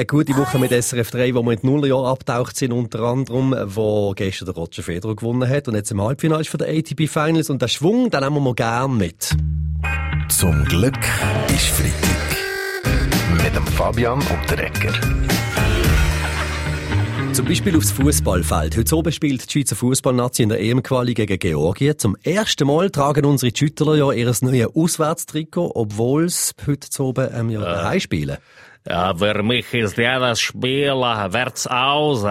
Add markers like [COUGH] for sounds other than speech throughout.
Eine gute Woche mit SRF 3, wo wir in die Nullerjahre abtaucht sind, unter anderem, wo gestern der Roger Federer gewonnen hat und jetzt im Halbfinale ist für die ATP Finals und der Schwung, den nehmen wir gern mit. Zum Glück ist Freitag. Mit dem Fabian Unterrecker. Zum Beispiel aufs Fußballfeld. Heute oben spielt die Schweizer Fußballnazi in der EM-Quali gegen Georgien. Zum ersten Mal tragen unsere Schüttler ja ihr neues Auswärtstrikot, obwohl sie heute oben ähm, ja daheim spielen. Ja, für mich ist jedes Spiel wird's aus.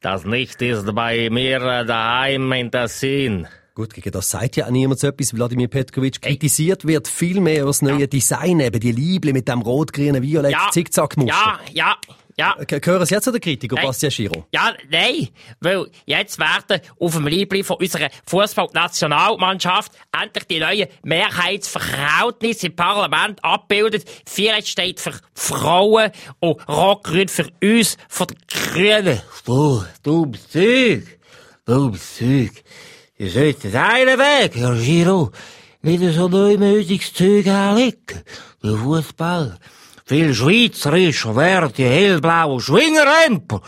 Das nicht ist bei mir daheim in der Sinn. Gut, gegen das sagt ja auch niemand so etwas. Wladimir Petkovic kritisiert wird viel mehr das neue ja. Design, eben die Liebli mit dem rot-grünen Violett ja. Zickzackmuster. Ja, ja, ja. Hören Sie jetzt zu der Kritik, hey. Bastian Schiro? Ja, nein, weil jetzt werden auf dem Liebling von unserer Fußballnationalmannschaft endlich die neuen Mehrheitsverhältnisse im Parlament abgebildet. Violet steht für Frauen und Rot-Grün für uns, von den Grünen. Du, du Zeug, du Zeug. Ihr seid den einen Weg, Herr Giro. Nicht so neumütiges Zeug anlegen. Der Fußball viel schweizerisch wären die hellblauen Schwingerrempel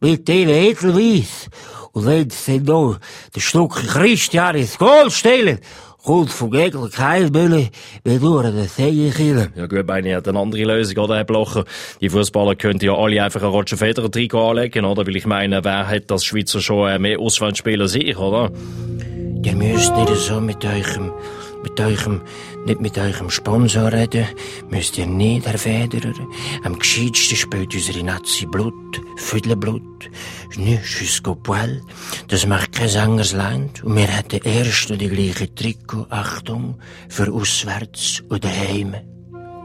mit den Edelweiss. Und wenn sie dann noch das Stück Christian ins Goal stellen, kommt vom Gegner kein Mülle mehr durch den Segenkiller. Ja gut, meine hat eine andere Lösung, oder, Herr Blocher? Die Fußballer könnten ja alle einfach ein Roger Federer Trikot anlegen, oder? Weil ich meine, wer hat das Schweizer schon mehr Auswärtsspieler als ich, oder? Ihr müsst nicht so mit eurem mit eurem, nicht mit eurem Sponsor reden, müsst ihr nicht, Herr Federer. Am gescheitsten spielt unsere Nazi Blut, Füdlenblut, nicht jusqu'au poil. Das macht kein Sängersland und wir haben erst die gleiche Trikot, Achtung, für auswärts und daheim.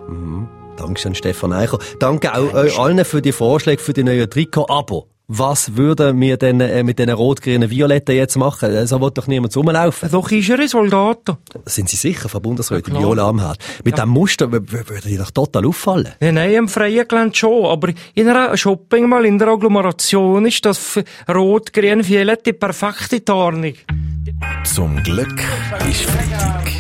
Mhm. Dankeschön, Stefan Eicher. Danke auch euch allen für die Vorschläge für die neuen Trikot-Abo was würden wir denn äh, mit diesen rot-grünen Violetten jetzt machen? Äh, so wird doch niemand rumlaufen. Doch ist er ein Soldat. Sind Sie sicher, Frau Bundesrätin, ja, Viola am Herd? Mit ja. dem Muster würde die doch total auffallen. Ja, nein, im freien Gelände schon, aber in einer Shopping mal in der Agglomeration ist das rot-grün Violett die perfekte Tarnung. Zum Glück ist Freitag.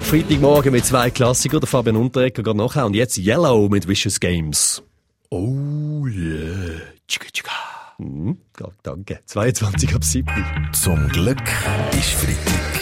Freitagmorgen mit zwei Klassikern, der Fabian Unterrecker geht nachher und jetzt Yellow mit Vicious Games. Oh yeah. Tschika, tschika. Mhm, danke. 22 ab 7. Zum Glück ist Freitag.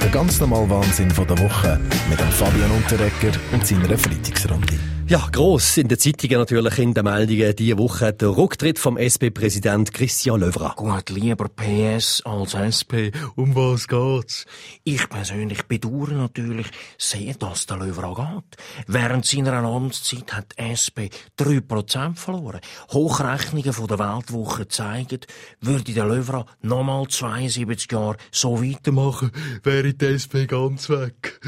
Der ganz normale Wahnsinn von der Woche mit dem Fabian Unterrecker und seiner Freitagsrunde. Ja, gross in den Zeitungen natürlich in den Meldungen diese Woche der Rücktritt vom SP-Präsident Christian Löwra. Gut, lieber PS als SP, um was geht's? Ich persönlich bedauere natürlich sehr, dass der Löwra geht. Während seiner Amtszeit hat die SP 3% verloren. Hochrechnungen von der Weltwoche zeigen, würde der Löwra nochmal 72 Jahre so weitermachen, wäre die SP ganz weg.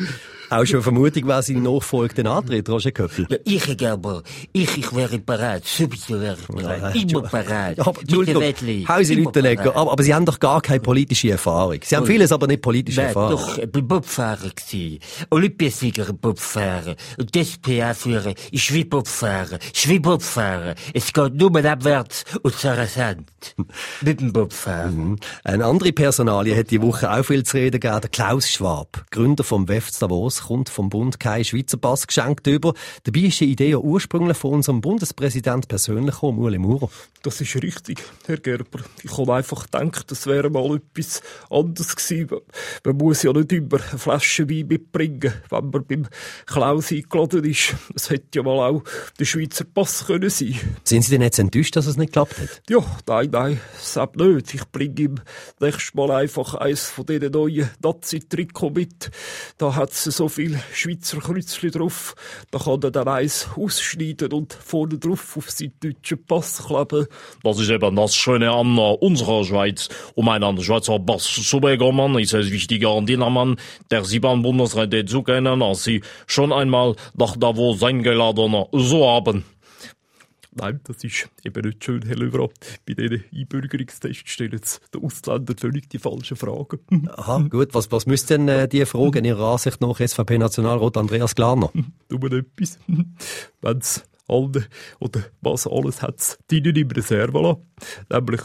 Auch schon Vermutung, wer seine Nachfolge den antritt, Roger Köppel. Ich, aber, ich, ich wäre bereit. Sowieso wäre ich bereit. Ja, Immer bereit. Ja, aber, Entschuldigung, hauen Sie Leute nicht, aber, aber Sie haben doch gar keine politische Erfahrung. Sie haben vieles, aber nicht politische Nein, Erfahrung. doch, ich bin Bobfahrer gewesen. Olympiasieger Bobfahrer. Und das PA-Führer ist wie Bobfahrer. Ist wie Bobfahrer. Es geht nur abwärts und zur Sand. [LAUGHS] Mit dem Bobfahrer. Mhm. Eine andere Personalie hat die Woche auch viel zu reden gegeben. Der Klaus Schwab, Gründer vom WEF Davos kommt vom Bund kein Schweizer Pass geschenkt über. Dabei ist die Idee ja ursprünglich von unserem Bundespräsident persönlich gekommen, Ueli Maurer. Das ist richtig, Herr Gerber. Ich habe einfach gedacht, das wäre mal etwas anderes gewesen. Man muss ja nicht immer eine Flasche Wein mitbringen, wenn man beim Klaus eingeladen ist. Es hätte ja mal auch der Schweizer Pass können sein. Sind Sie denn jetzt enttäuscht, dass es nicht geklappt hat? Ja, nein, nein, selbst nicht. Ich bringe ihm nächstes Mal einfach eines von diesen neuen Nazi-Trikot mit. Da hat es so viel Schweizer Kreuzchen drauf. Da kann er dann eins ausschneiden und vorne drauf auf seinen deutschen Pass kleben. Das ist eben das Schöne an unserer Schweiz. Um einen Schweizer Pass zu bekommen, ist es wichtiger an den Mann der sieben Bundesräte zu kennen, als sie schon einmal nach Davos eingeladen so haben. Nein, das ist eben nicht schön, Herr Löwra. Bei diesen Einbürgerungstests stellen die Ausländer völlig die falschen Fragen. Aha, gut. Was, was müssten denn äh, die Fragen in Ihrer Ansicht nach SVP-Nationalrat Andreas Glarner? [LAUGHS] Nur etwas. [LAUGHS] Wenn's alle, oder was alles hat's drinnen im Reserve lassen. Nämlich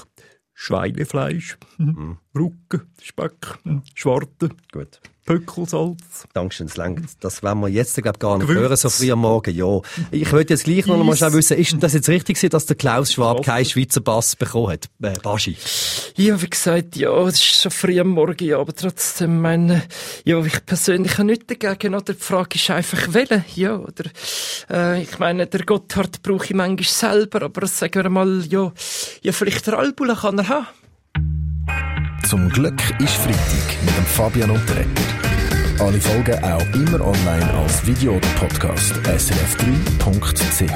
Schweinefleisch, mhm. Rücken, Speck, Schwarte, Gut. Pöckelsalz. Dankeschön, das längt. Das werden wir jetzt, glaube gar nicht hören, so früh am Morgen, ja. Ich wollte jetzt gleich noch mal schnell wissen, ist denn das jetzt richtig gewesen, dass der Klaus Schwab keinen Schweizer Pass bekommen hat? Äh, Baschi. Ja, wie gesagt, ja, es ist schon früh am Morgen, ja, aber trotzdem, meine, ja, ich persönlich habe nichts dagegen, oder? Die Frage ist einfach, wählen, ja, oder, äh, ich meine, der Gotthard brauche ich manchmal selber, aber sagen wir mal, ja, ja, vielleicht der Albula kann er haben. Zum Glück ist Freitag mit dem Fabian Unterreger. Alle Folgen auch immer online als Video oder Podcast srf3.ch.